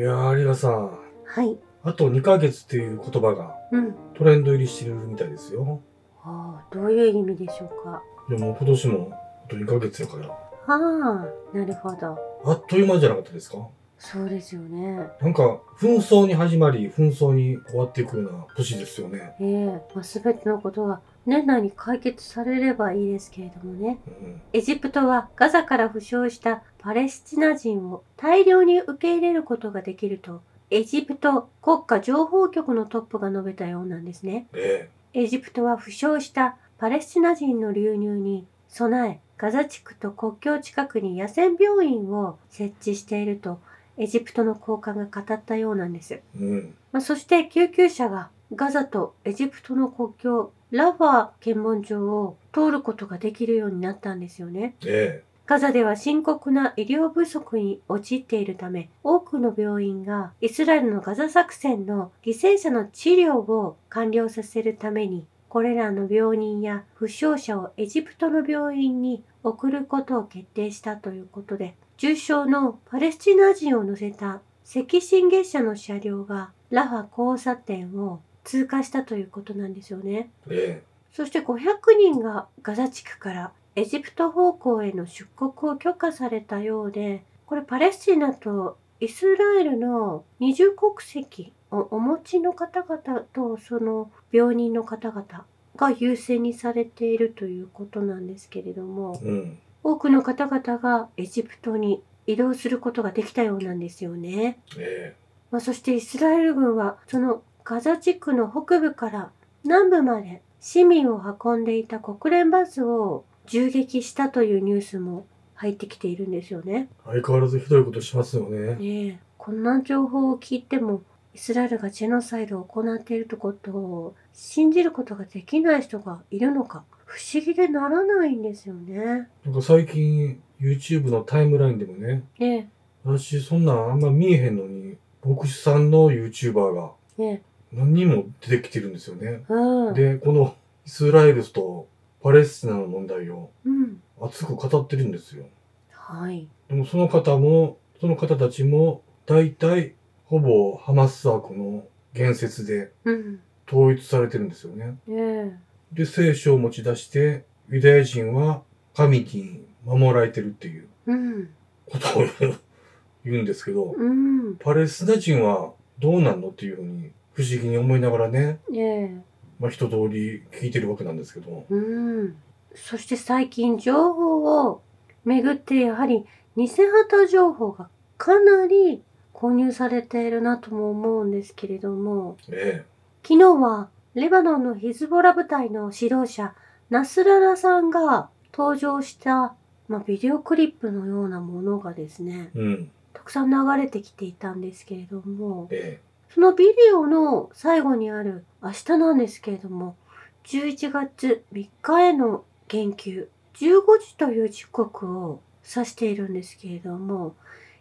いやー、有賀さん、はい。あと2ヶ月っていう言葉がうん。トレンド入りしてるみたいですよ。ああ、どういう意味でしょうか。でも今年もあと2ヶ月やから、はあ、なるほど。あっという間じゃなかったですか？そうですよね。なんか、紛争に始まり、紛争に終わっていくような年ですよね。ええまあ、全てのことが年内に解決されればいいですけれどもね。うん。エジプトはガザから負傷したパレスチナ人を大量に受け入れることができると、エジプト国家情報局のトップが述べたようなんですね。えエジプトは負傷したパレスチナ人の流入に備え、ガザ地区と国境近くに野戦病院を設置していると、エジプトの高官が語ったようなんです。え。うん。まあ、そして救急車がガザとエジプトの国境、ラファ検問所を通ることができるようになったんですよね。えガザでは深刻な医療不足に陥っているため、多くの病院がイスラエルのガザ作戦の犠牲者の治療を完了させるために、これらの病人や負傷者をエジプトの病院に送ることを決定したということで、重傷のパレスチナ人を乗せた赤新月車の車両がラファ交差点を通過したということなんですよね。え。えそして500人がガザ地区からエジプト方向への出国を許可されたようで、これパレスチナとイスラエルの二重国籍をお持ちの方々とその病人の方々が優先にされているということなんですけれどもえ。、うん。多くの方々がエジプトに移動することができたようなんですよね。えまあ、そしてイスラエル軍はそのガザ地区の北部から南部まで市民を運んでいた国連バスを銃撃したというニュースも入ってきているんですよね。え。相変わらずひどいことしますよね。ねえこんな情報を聞いてもイスラエルがジェノサイドを行っているとことを信じることができない人がいるのか不思議でならないんですよね。なんか最近 YouTube のタイムラインでもね、ね私そんなんあんま見えへんのに、牧師さんの YouTuber がえね何人も出てきてるんですよね。えうん。で、このイスラエルとパレスチナの問題をうん。熱く語ってるんですよ。はい。でもその方も、その方たちも、大体、ほぼハマスワークの言説でうん。統一されてるんですよね。ねえで、聖書を持ち出して、ユダヤ人は神に守られてるっていううん。ことを言うんですけど、うん。パレスチナ人はどうなんのっていうふうに不思議に思いながらね、ねえ。まあ一通り聞いてるわけなんですけど、うん。そして最近情報をめぐってやはり偽旗情報がかなり購入されているなとも思うんですけれども、え昨日はレバノンのヒズボラ部隊の指導者ナスララさんが登場した、まあ、ビデオクリップのようなものがですね、え、うん、たくさん流れてきていたんですけれども、えそのビデオの最後にある明日なんですけれども、11月3日への言及、15時という時刻を指しているんですけれども、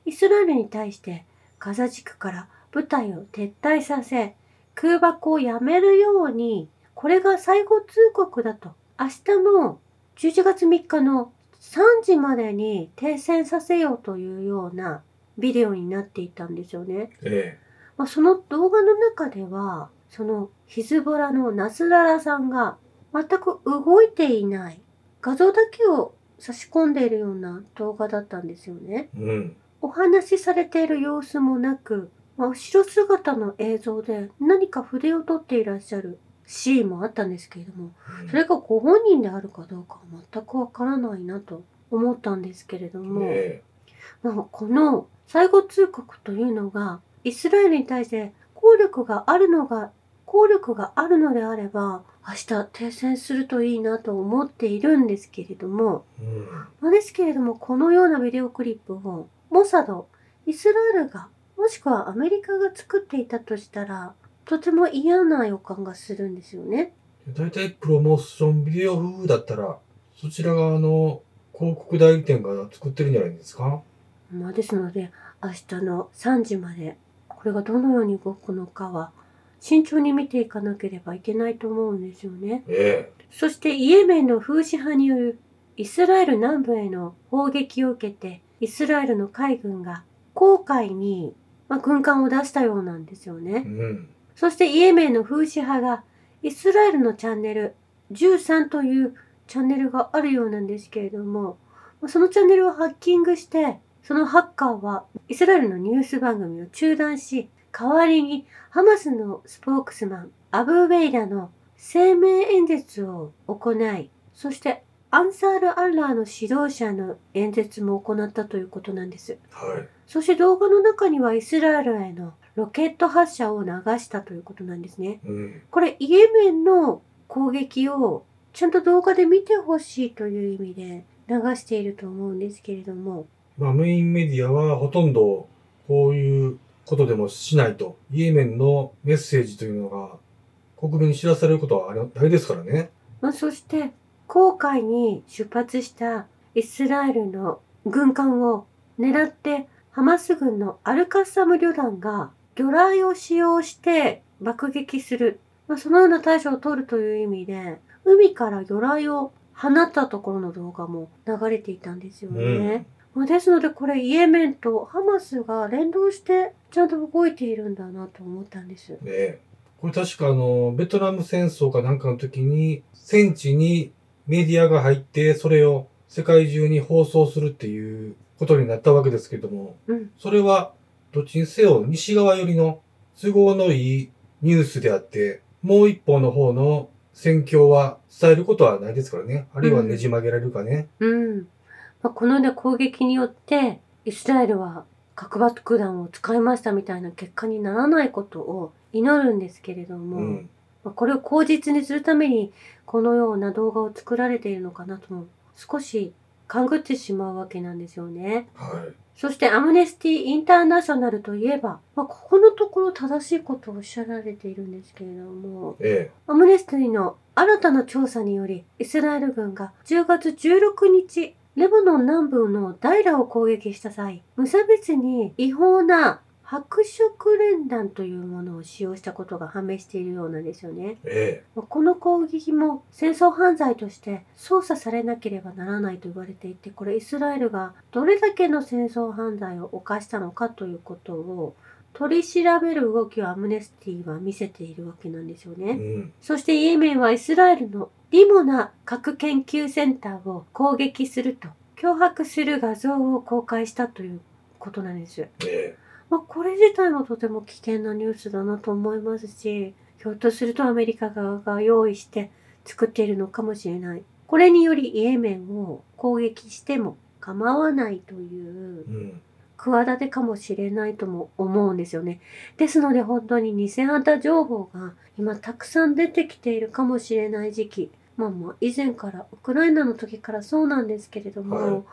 イスラエルに対してガザ地区から部隊を撤退させ、空爆をやめるように、これが最後通告だと。明日の11月3日の3時までに停戦させようというようなビデオになっていたんですよね。え、えまあ、その動画の中では、そのヒズボラのナスララさんが全く動いていない画像だけを差し込んでいるような動画だったんですよね。え、うん、お話しされている様子もなく、まあ、後ろ姿の映像で何か筆を取っていらっしゃるシーンもあったんですけれども、それがご本人であるかどうかは全くわからないなと思ったんですけれども、え。まあ、この最後通告というのがイスラエルに対して効力があるのが効力があるのであれば明日停戦するといいなと思っているんですけれども、え、うん、まあ、ですけれどもこのようなビデオクリップをモサドイスラエルがもしくはアメリカが作っていたとしたらとても嫌な予感がするんですよね。大体プロモーションビデオ風だったら、そちら側の広告代理店が作ってるんじゃないですか？まあ、ですので明日の3時までこれがどのように動くのかは慎重に見ていかなければいけないと思うんですよね。えそしてイエメンの風刺派によるイスラエル南部への砲撃を受けてイスラエルの海軍が航海にまあ、軍艦を出したようなんですよね。うん。そしてイエメンの風刺派がイスラエルのチャンネル13というチャンネルがあるようなんですけれども、まあそのチャンネルをハッキングして、そのハッカーはイスラエルのニュース番組を中断し、代わりにハマスのスポークスマン、アブーベイダの声明演説を行い、そしてアンサール・アッラーの指導者の演説も行ったということなんです。はい。そして動画の中にはイスラエルへのロケット発射を流したということなんですね。うん。これイエメンの攻撃をちゃんと動画で見てほしいという意味で流していると思うんですけれども、まあメインメディアはほとんどこういうことでもしないと。イエメンのメッセージというのが国民に知らされることはあれですからね。まあ、そして航海に出発したイスラエルの軍艦を狙ってハマス軍のアルカッサム旅団が魚雷を使用して爆撃する、まあ、そのような対処を取るという意味で海から魚雷を放ったところの動画も流れていたんですよね。まあ、ですのでこれイエメンとハマスが連動してちゃんと動いているんだなと思ったんです。ねえ。これ確かあの、ベトナム戦争かなんかの時に、戦地にメディアが入って、それを世界中に放送するっていうことになったわけですけども、うん。それは、どっちにせよ西側寄りの都合のいいニュースであって、もう一方の方の戦況は伝えることはないですからね。あるいはねじ曲げられるかね。うん。まあ、このね、攻撃によって、イスラエルは核爆弾を使いましたみたいな結果にならないことを祈るんですけれども、うん。まあ、これを口実にするために、このような動画を作られているのかなとも、少し勘ぐってしまうわけなんですよね。はい。そしてアムネスティ・インターナショナルといえば、まあ、ここのところ正しいことをおっしゃられているんですけれども、えアムネスティの新たな調査により、イスラエル軍が10月16日、レバノン南部のダイラを攻撃した際、無差別に違法な白色連弾というものを使用したことが判明しているようなんですよね。え。えこの攻撃も戦争犯罪として捜査されなければならないと言われていて、これイスラエルがどれだけの戦争犯罪を犯したのかということを取り調べる動きをアムネスティは見せているわけなんですよえ。ね。うん。そしてイエメンはイスラエルのリモナ核研究センターを攻撃すると脅迫する画像を公開したということなんです。えまあ、これ自体もとても危険なニュースだなと思いますし、ひょっとするとアメリカ側が用意して作っているのかもしれない。これによりイエメンを攻撃しても構わないというえ。うん。企てかもしれないとも思うんですよね。ですので本当に偽旗情報が今たくさん出てきているかもしれない時期。まあまあ以前から、ウクライナの時からそうなんですけれども、はい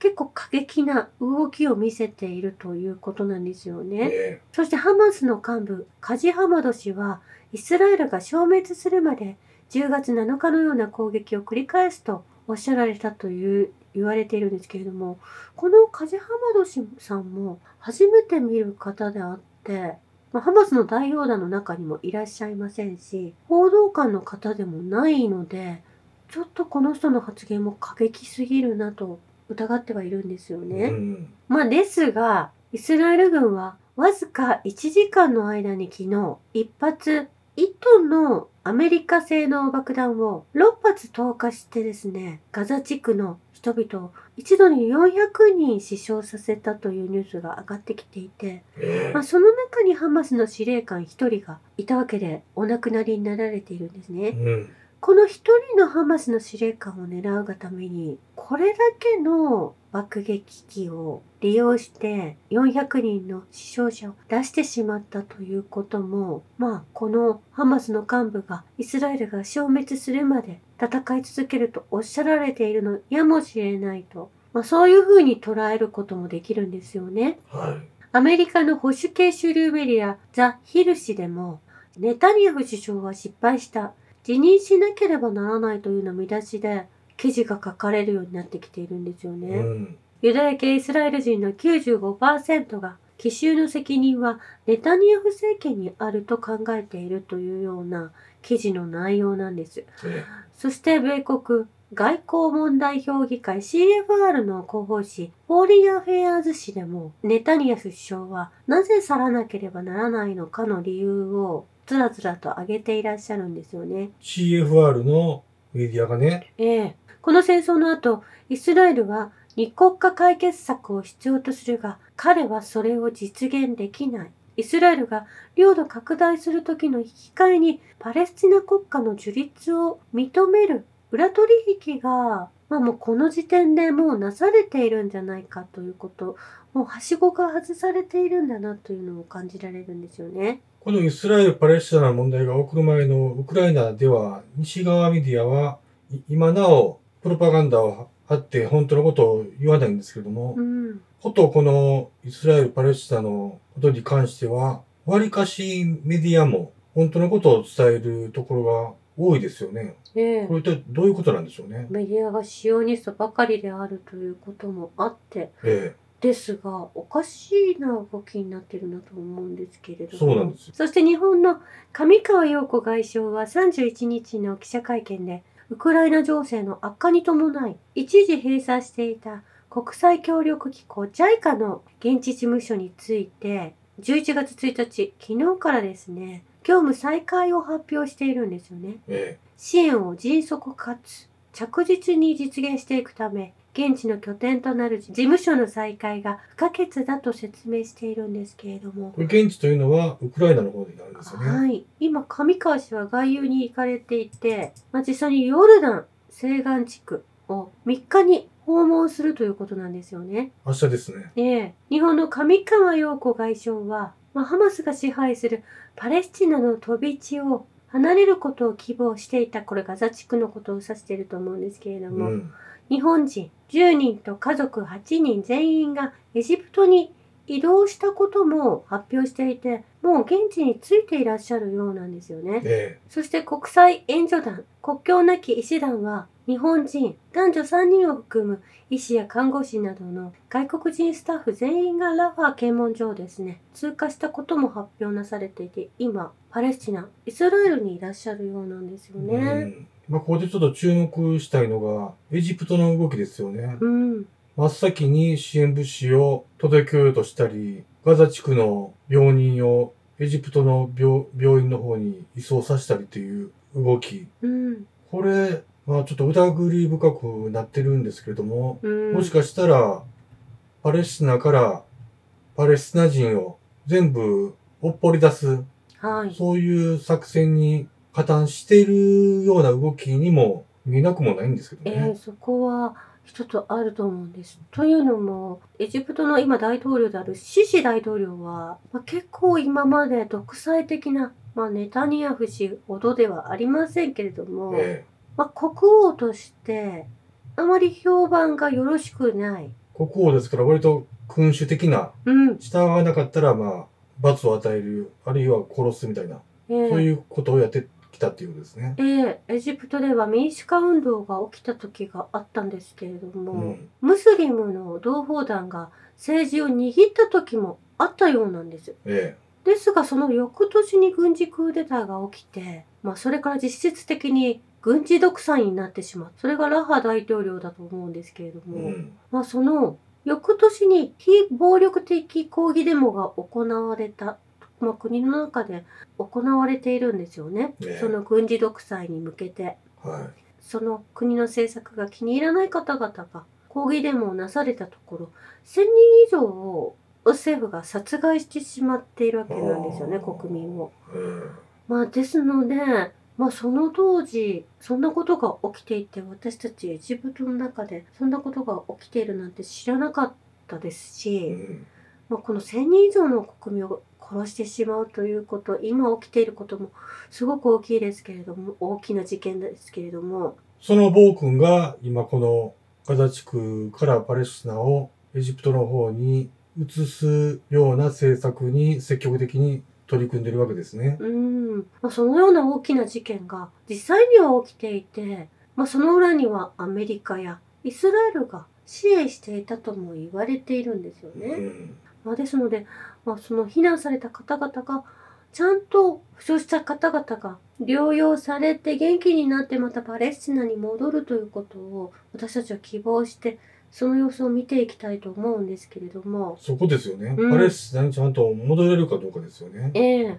結構過激な動きを見せているということなんですよね。そしてハマスの幹部、カジハマド氏は、イスラエルが消滅するまで10月7日のような攻撃を繰り返すとおっしゃられたという言われているんですけれども、このカジハマド氏さんも初めて見る方であって、まあ、ハマスの代表団の中にもいらっしゃいませんし、報道官の方でもないので、ちょっとこの人の発言も過激すぎるなと疑ってはいるんですよえ。ね。うん。まあですが、イスラエル軍はわずか1時間の間に昨日、一発1トンのアメリカ製の爆弾を6発投下してですね、ガザ地区の人々を一度に400人死傷させたというニュースが上がってきていて、えまあ、その中にハマスの司令官1人がいたわけでお亡くなりになられているんですえ。ね。うん。この一人のハマスの司令官を狙うがために、これだけの爆撃機を利用して400人の死傷者を出してしまったということも、まあ、このハマスの幹部がイスラエルが消滅するまで戦い続けるとおっしゃられているのやもしれないと、まあ、そういうふうに捉えることもできるんですよね。はい。アメリカの保守系主流メディアザ・ヒル紙でも、ネタニヤフ首相は失敗した。辞任しなければならないというような見出しで記事が書かれるようになってきているんですよね。うん。ユダヤ系イスラエル人の95%が奇襲の責任はネタニヤフ政権にあると考えているというような記事の内容なんです。えそして米国外交問題評議会 CFR の広報誌、フォーリンアフェアーズ誌でも、ネタニヤフ首相はなぜ去らなければならないのかの理由をずらずらと挙げていらっしゃるんですよね。CFR のメディアがね、ええ。この戦争の後、イスラエルは二国家解決策を必要とするが、彼はそれを実現できない。イスラエルが領土拡大する時の引き換えにパレスチナ国家の樹立を認める裏取引が、まあもうこの時点でもうなされているんじゃないかということ、もうはしごが外されているんだなというのを感じられるんですよね。このイスラエル・パレスチナの問題が起こる前のウクライナでは、西側メディアは今なおプロパガンダを張って本当のことを言わないんですけれどもう、ん。ことこのイスラエル・パレスチナのことに関しては、割かしメディアも本当のことを伝えるところが多いですよね。ええこれ一体どういうことなんでしょうね？メディアがシオニストばかりであるということもあって、えですが、おかしいな動きになってるなと思うんですけれえ、ども。そうなんですよ。そして日本の上川陽子外相は31日の記者会見で、ウクライナ情勢の悪化に伴い、一時閉鎖していた国際協力機構 JICA の現地事務所について、11月1日、昨日からですね、業務再開を発表しているんですよね。え支援を迅速かつ着実に実現していくため、現地の拠点となる事務所の再開が不可欠だと説明しているんですけれどもえ、これ現地というのはウクライナの方になるんですよね。はい。今、上川氏は外遊に行かれていて、まあ、実際にヨルダン西岸地区を3日に訪問するということなんですよね。明日ですね。ええ日本の上川陽子外相は、まあ、ハマスが支配するパレスチナの飛び地を離れることを希望していた、これガザ地区のことを指していると思うんですけれども、うん。日本人10人と家族8人全員がエジプトに移動したことも発表していて、もう現地についていらっしゃるようなんですよね。えそして国際援助団、国境なき医師団は、日本人、男女3人を含む医師や看護師などの外国人スタッフ全員がラファ検問所をですね、通過したことも発表なされていて、今、パレスチナ、イスラエルにいらっしゃるようなんですよえ。うね。ん。まあ、ここでちょっと注目したいのが、エジプトの動きですよね。うん。真っ先に支援物資を届けようとしたり、ガザ地区の病人をエジプトの病病院の方に移送させたりという動き。うん。これ、まあちょっと疑り深くなってるんですけれども、うん。もしかしたら、パレスチナからパレスチナ人を全部おっぽり出す、はい。そういう作戦に加担しているような動きにも見えなくもないんですけどえーね。そこは一つあると思うんです。というのも、エジプトの今大統領であるシシ大統領は、まあ、結構今まで独裁的な、まあ、ネタニヤフ氏ほどではありませんけれども、ええまあ、国王としてあまり評判がよろしくない。国王ですから割と君主的な、うん。従わなかったらまあ罰を与える、あるいは殺すみたいな、えーそういうことをやってきたっていうことですね。えーエジプトでは民主化運動が起きた時があったんですけれども、うん。ムスリムの同胞団が政治を握った時もあったようなんです。えですがその翌年に軍事クーデターが起きて、まあ、それから実質的に軍事独裁になってしまうそれがラハ大統領だと思うんですけれどえ。も、うん。まあ、その翌年に非暴力的抗議デモが行われた、まあ、国の中で行われているんですよね、ええその軍事独裁に向けてはその国の政策が気に入らない方々が抗議デモをなされたところ1000人以上を政府が殺害してしまっているわい。けなんですよね国民を。。えまあですので、まあその当時、そんなことが起きていて、私たちエジプトの中でそんなことが起きているなんて知らなかったですし、ん。まあこの1000人以上の国民を殺してしまうということ、今起きていることもすごく大きいですけれども、大きな事件ですけれども、その暴君が今このガザ地区からパレスチナをエジプトの方に移すような政策に積極的に取り組んでるわけですね。うん、まあ、そのような大きな事件が実際には起きていて、まあ、その裏にはアメリカやイスラエルが支援していたとも言われているんですようね。ん。まあ、ですので、まあ、その避難された方々がちゃんと負傷した方々が療養されて元気になってまたパレスチナに戻るということを私たちは希望してその様子を見ていきたいと思うんですけれども。そこですよね。うんパレスチナにちゃんと戻れるかどうかですよね。ええ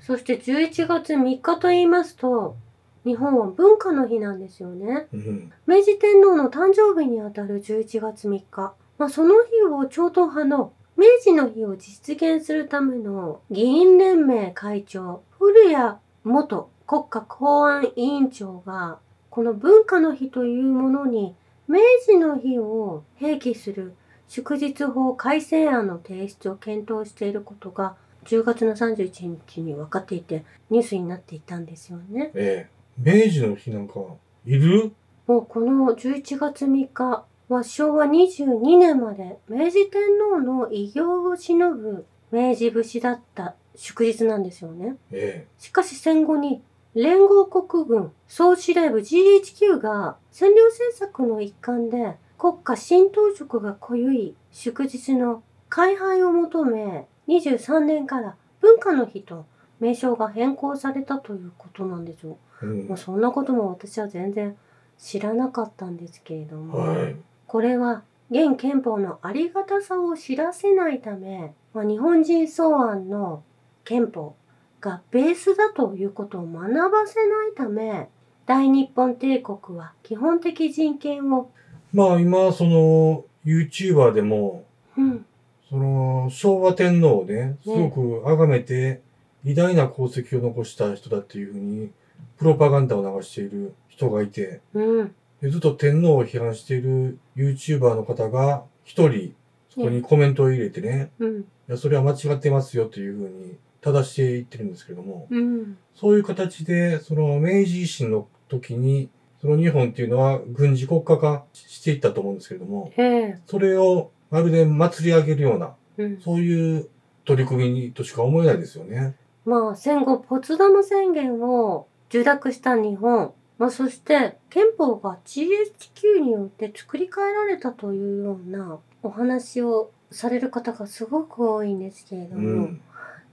そして11月3日と言いますと、日本は文化の日なんですよね。うん。明治天皇の誕生日にあたる11月3日。まあ、その日を超党派の明治の日を実現するための議員連盟会長、古谷元国家公安委員長が、この文化の日というものに明治の日を併記する祝日法改正案の提出を検討していることが10月の31日に分かっていてニュースになっていたんですよね。ええ明治の日なんか、いる？もうこの11月3日は昭和22年まで明治天皇の偉業を偲ぶ明治武士だった祝日なんですよね。えしかし戦後に連合国軍総司令部 GHQ が占領政策の一環で国家神道職が濃ゆい祝日の改廃を求め23年から文化の日と名称が変更されたということなんですよ。えうんまあ、そんなことも私は全然知らなかったんですけれども、はい。これは現憲法のありがたさを知らせないため、まあ、日本人草案の憲法がベースだということを学ばせないため、大日本帝国は基本的人権を、まあ今、その、YouTuber でも、うん、その、昭和天皇をね、すごく崇めて、偉大な功績を残した人だっていうふうに、プロパガンダを流している人がいて、うん、でずっと天皇を批判している YouTuber の方が、一人、そこにコメントを入れてね、うん、いや、それは間違ってますよというふうに、正していってるんですけれども、うん、そういう形で、その明治維新の時に、その日本っていうのは軍事国家化していったと思うんですけれども、ええ、それをまるで祭り上げるような、うん。そういう取り組みとしか思えないですよね。まあ戦後ポツダム宣言を受諾した日本、まあそして憲法が GHQ によって作り変えられたというようなお話をされる方がすごく多いんですけれどうも、ん。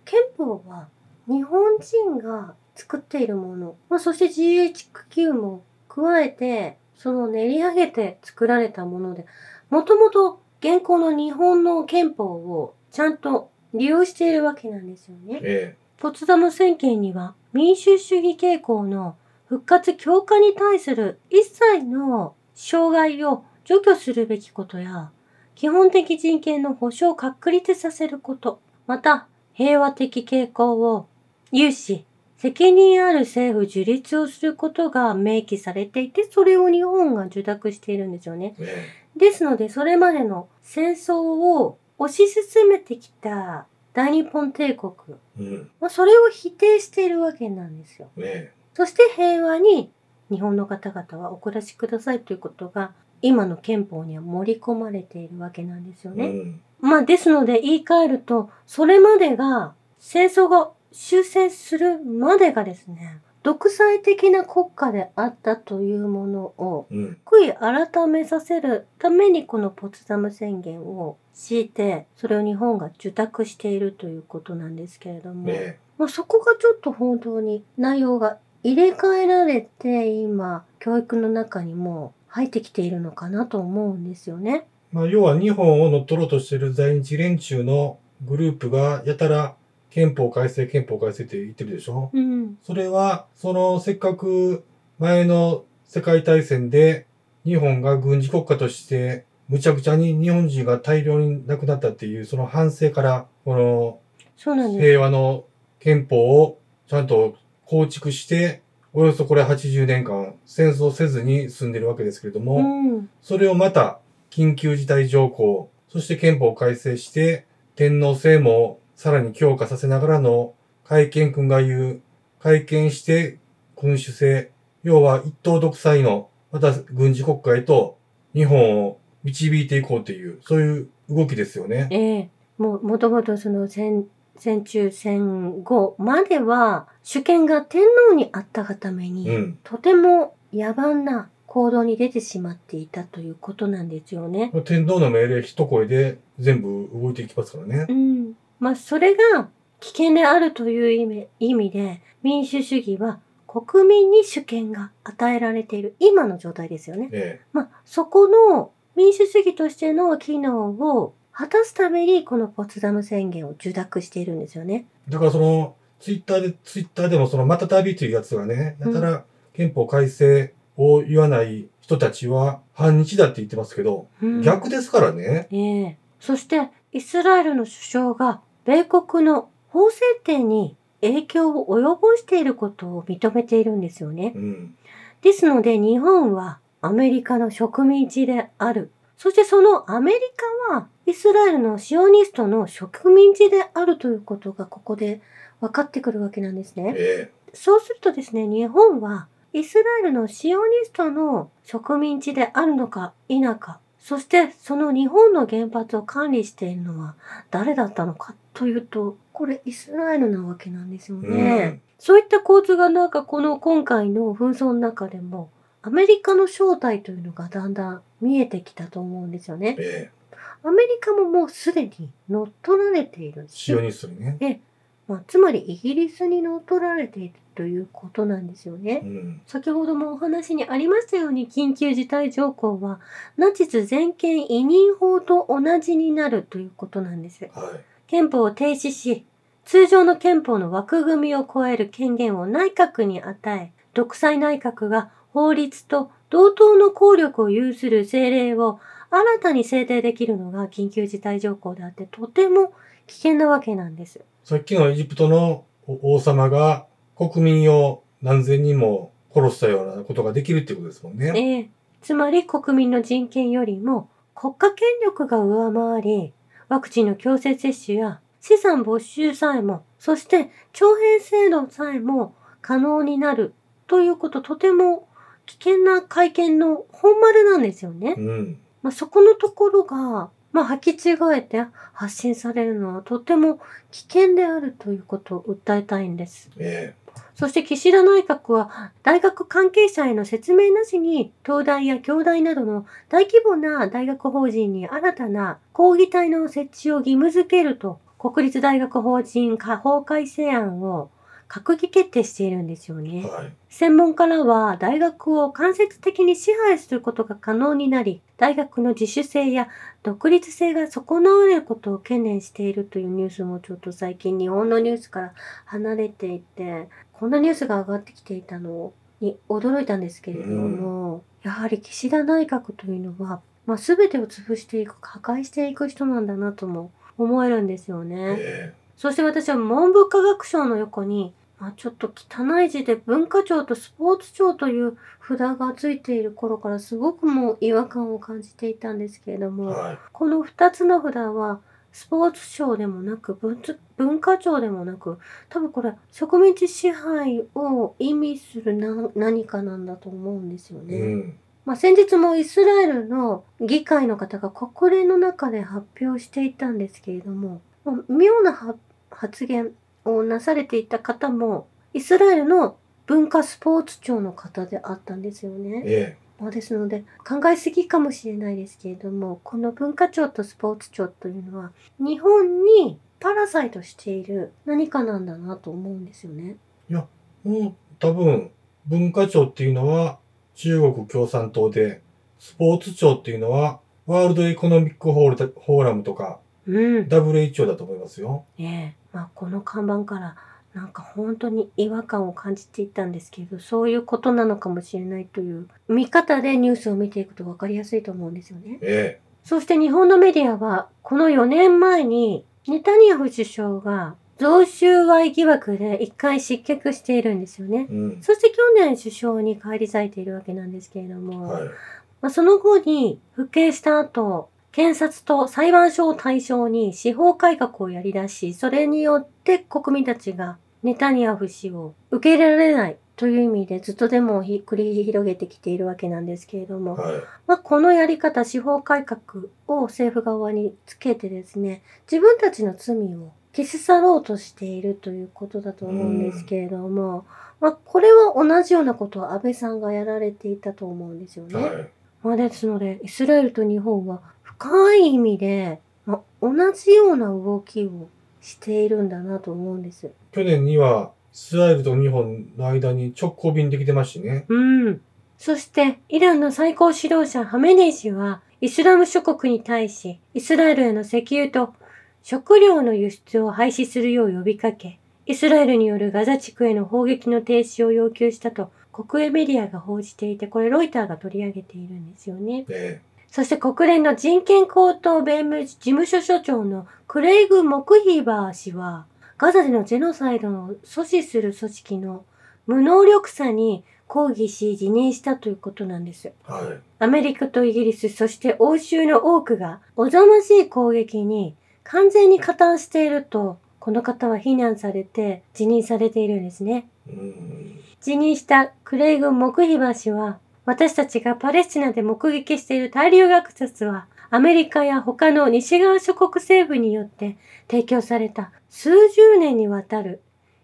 憲法は日本人が作っているもの、まあ、そして GHQ も加えてその練り上げて作られたものでもともと現行の日本の憲法をちゃんと利用しているわけなんですよね。えポツダム宣言には民主主義傾向の復活強化に対する一切の障害を除去するべきことや基本的人権の保障を確立させること、また平和的傾向を有し、責任ある政府樹立をすることが明記されていて、それを日本が受諾しているんですよね。ええですので、それまでの戦争を推し進めてきた大日本帝国、えうん。まあ、それを否定しているわけなんですよ。えそして平和に日本の方々はお暮らしくださいということが今の憲法には盛り込まれているわけなんですよえね。うん。まあですので言い換えると、それまでが戦争が終戦するまでがですね、独裁的な国家であったというものをうん。悔い改めさせるためにこのポツダム宣言を敷いて、それを日本が受託しているということなんですけれども、えまあ、そこがちょっと本当に内容が入れ替えられて今教育の中にも入ってきているのかなと思うんですよね。えまあ、要は日本を乗っ取ろうとしている在日連中のグループがやたら憲法改正、憲法改正って言ってるでしょ？うん。それは、そのせっかく前の世界大戦で日本が軍事国家としてむちゃくちゃに日本人が大量に亡くなったっていうその反省から、この。平和の憲法をちゃんと構築して、およそこれ80年間戦争せずに済んでるわけですけれども、うん。それをまた緊急事態条項、そして憲法を改正して、天皇制もさらに強化させながらの改憲君が言う、改憲して君主制、要は一党独裁の、また軍事国家へと日本を導いていこうという、そういう動きですよね。ええもう、もともとその戦、戦中戦後までは主権が天皇にあったがために、うん。とても野蛮な行動に出てしまっていたということなんですよね。天皇の命令一声で全部動いていきますからねう。ん。まあ、それが危険であるという意味意味で、民主主義は国民に主権が与えられている今の状態ですよね。えまあ、そこの民主主義としての機能を果たすためにこのポツダム宣言を受諾しているんですよね。えだからその、ツイッターで、ツイッターでもその、またたびというやつがね、やたら憲法改正を言わない人たちは反日だって言ってますけど、うん逆ですからね。ええそして、イスラエルの首相が、米国の法制定に影響を及ぼしていることを認めているんですよね。うん。ですので、日本はアメリカの植民地である。そしてそのアメリカは、イスラエルのシオニストの植民地であるということがここで分かってくるわけなんですね。えそうするとですね、日本はイスラエルのシオニストの植民地であるのか否か、そしてその日本の原発を管理しているのは誰だったのかというと、これイスラエルなわけなんですよえね。そういった構図がなんかこの今回の紛争の中でも、アメリカの正体というのがだんだん見えてきたと思うんですよねうん。。ええアメリカももうすでに乗っ取られているしシオニストにね。まあ、つまりイギリスに乗っ取られているということなんですよねう。ん。先ほどもお話にありましたように緊急事態条項はナチス全権委任法と同じになるということなんです。はい。憲法を停止し、通常の憲法の枠組みを超える権限を内閣に与え、独裁内閣が法律と同等の効力を有する政令を新たに制定できるのが緊急事態条項であって、とても危険なわけなんです。さっきのエジプトの王様が国民を何千人も殺したようなことができるっていうことですもんね。ええつまり国民の人権よりも国家権力が上回り、ワクチンの強制接種や資産没収さえも、そして徴兵制度さえも可能になるということ、とても危険な会見の本丸なんですよね。うん。まあ、そこのところが、まあ、履き違えて発信されるのはとても危険であるということを訴えたいんです。えそして岸田内閣は大学関係者への説明なしに東大や京大などの大規模な大学法人に新たな講義体の設置を義務付けると国立大学法人法改正案を閣議決定しているんですよえね。はい。専門家らは大学を間接的に支配することが可能になり、大学の自主性や独立性が損なわれることを懸念しているというニュースもちょっと最近日本のニュースから離れていて、こんなニュースが上がってきていたのに驚いたんですけれども、やはり岸田内閣というのは、まあ、全てを潰していく、破壊していく人なんだなとも思えるんですよね。えそして私は文部科学省の横に、まあ、ちょっと汚い字で文化庁とスポーツ庁という札がついている頃からすごくもう違和感を感じていたんですけれどえも、はい。この2つの札はスポーツ庁でもなく文文化庁でもなく多分これ植民地支配を意味するな何かなんだと思うんですよね。うん。まあ、先日もイスラエルの議会の方が国連の中で発表していたんですけれども、まあ妙なは発言をなされていた方もイスラエルの文化スポーツ庁の方であったんですよね。えまあ、ですので考えすぎかもしれないですけれどもこの文化庁とスポーツ庁というのは日本にパラサイトしている何かなんだなと思うんですよね。えもう多分、文化庁っていうのは中国共産党で、スポーツ庁っていうのはワールドエコノミックフォールフォーラムとかうん。WHO だと思いますよ。ねえ、まあ、この看板からなんか本当に違和感を感じていたんですけどそういうことなのかもしれないという見方でニュースを見ていくと分かりやすいと思うんですよね。えそして日本のメディアはこの4年前にネタニヤフ首相が贈収賄疑惑で一回失脚しているんですよねえ。うん。そして去年首相に返り咲いているわけなんですけれども、はい。まあ、その後に復権した後、検察と裁判所を対象に司法改革をやり出し、それによって国民たちがネタニヤフ氏を受け入れられないという意味でずっとデモをひ繰り広げてきているわけなんですけれども、はい。まあ、このやり方、司法改革を政府側につけてですね、自分たちの罪を消し去ろうとしているということだと思うんですけれども、まあ、これは同じようなことを安倍さんがやられていたと思うんですよね。はい。まあ、ですので、イスラエルと日本は深い意味で、まあ、同じような動きをしているんだなと思うんです。去年には、イスラエルと日本の間に直行便できてますしね。うん。そして、イランの最高指導者ハメネイ師は、イスラム諸国に対し、イスラエルへの石油と食料の輸出を廃止するよう呼びかけ、イスラエルによるガザ地区への砲撃の停止を要求したと国営メディアが報じていて、これロイターが取り上げているんですよね。ねそして国連の人権高等弁務事務所所長のクレイグ・モクヒーバー氏は、ガザでのジェノサイドを阻止する組織の無能力さに抗議し辞任したということなんです。はい。アメリカとイギリス、そして欧州の多くが、おぞましい攻撃に完全に加担していると、この方は非難されて辞任されているんですね。うん。辞任したクレイグ・モクヒバ氏は、私たちがパレスチナで目撃している大量虐殺は、アメリカや他の西側諸国政府によって提供された数十年にわたる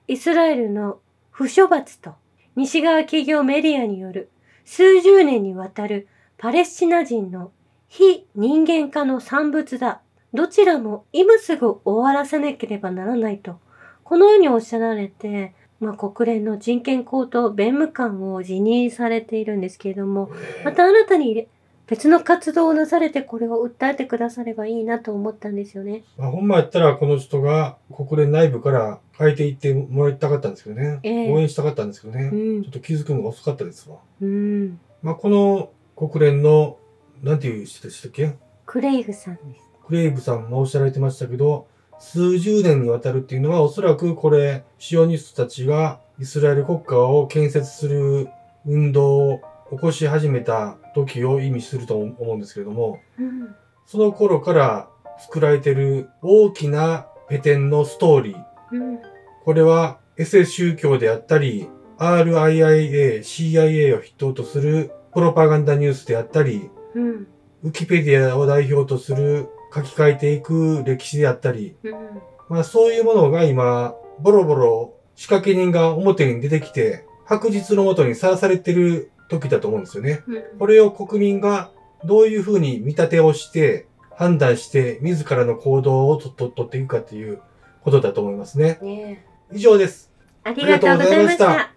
イスラエルの不処罰と西側企業メディアによる数十年にわたるパレスチナ人の非人間化の産物だ。どちらも今すぐ終わらせなければならないと、このようにおっしゃられて、まあ、国連の人権高等弁務官を辞任されているんですけれども、また新たに別の活動をなされてこれを訴えてくださればいいなと思ったんですよね。まあ、ほんまやったらこの人が国連内部から変えていってもらいたかったんですけどね。ええ応援したかったんですけどね。うんちょっ。と気づくのが遅かったですわ。うん。まあ、この国連の、なんていう人でしたっけ？クレイグさんです。クレイブさんもおっしゃられてましたけど、数十年にわたるっていうのはおそらくこれ、シオニストたちがイスラエル国家を建設する運動を起こし始めた時を意味すると思うんですけれども、うん。その頃から作られてる大きなペテンのストーリー。うん。これはエセ宗教であったり、RIIA、CIA を筆頭とするプロパガンダニュースであったり、うん。ウィキペディアを代表とする書き換えていく歴史であったり、うん。まあそういうものが今、ボロボロ仕掛け人が表に出てきて、白日のもとにさらされてる時だと思うんですよね。うん。これを国民がどういうふうに見立てをして、判断して、自らの行動をとと取っていくかっていうことだと思いますね。ね以上です。えありがとうございました。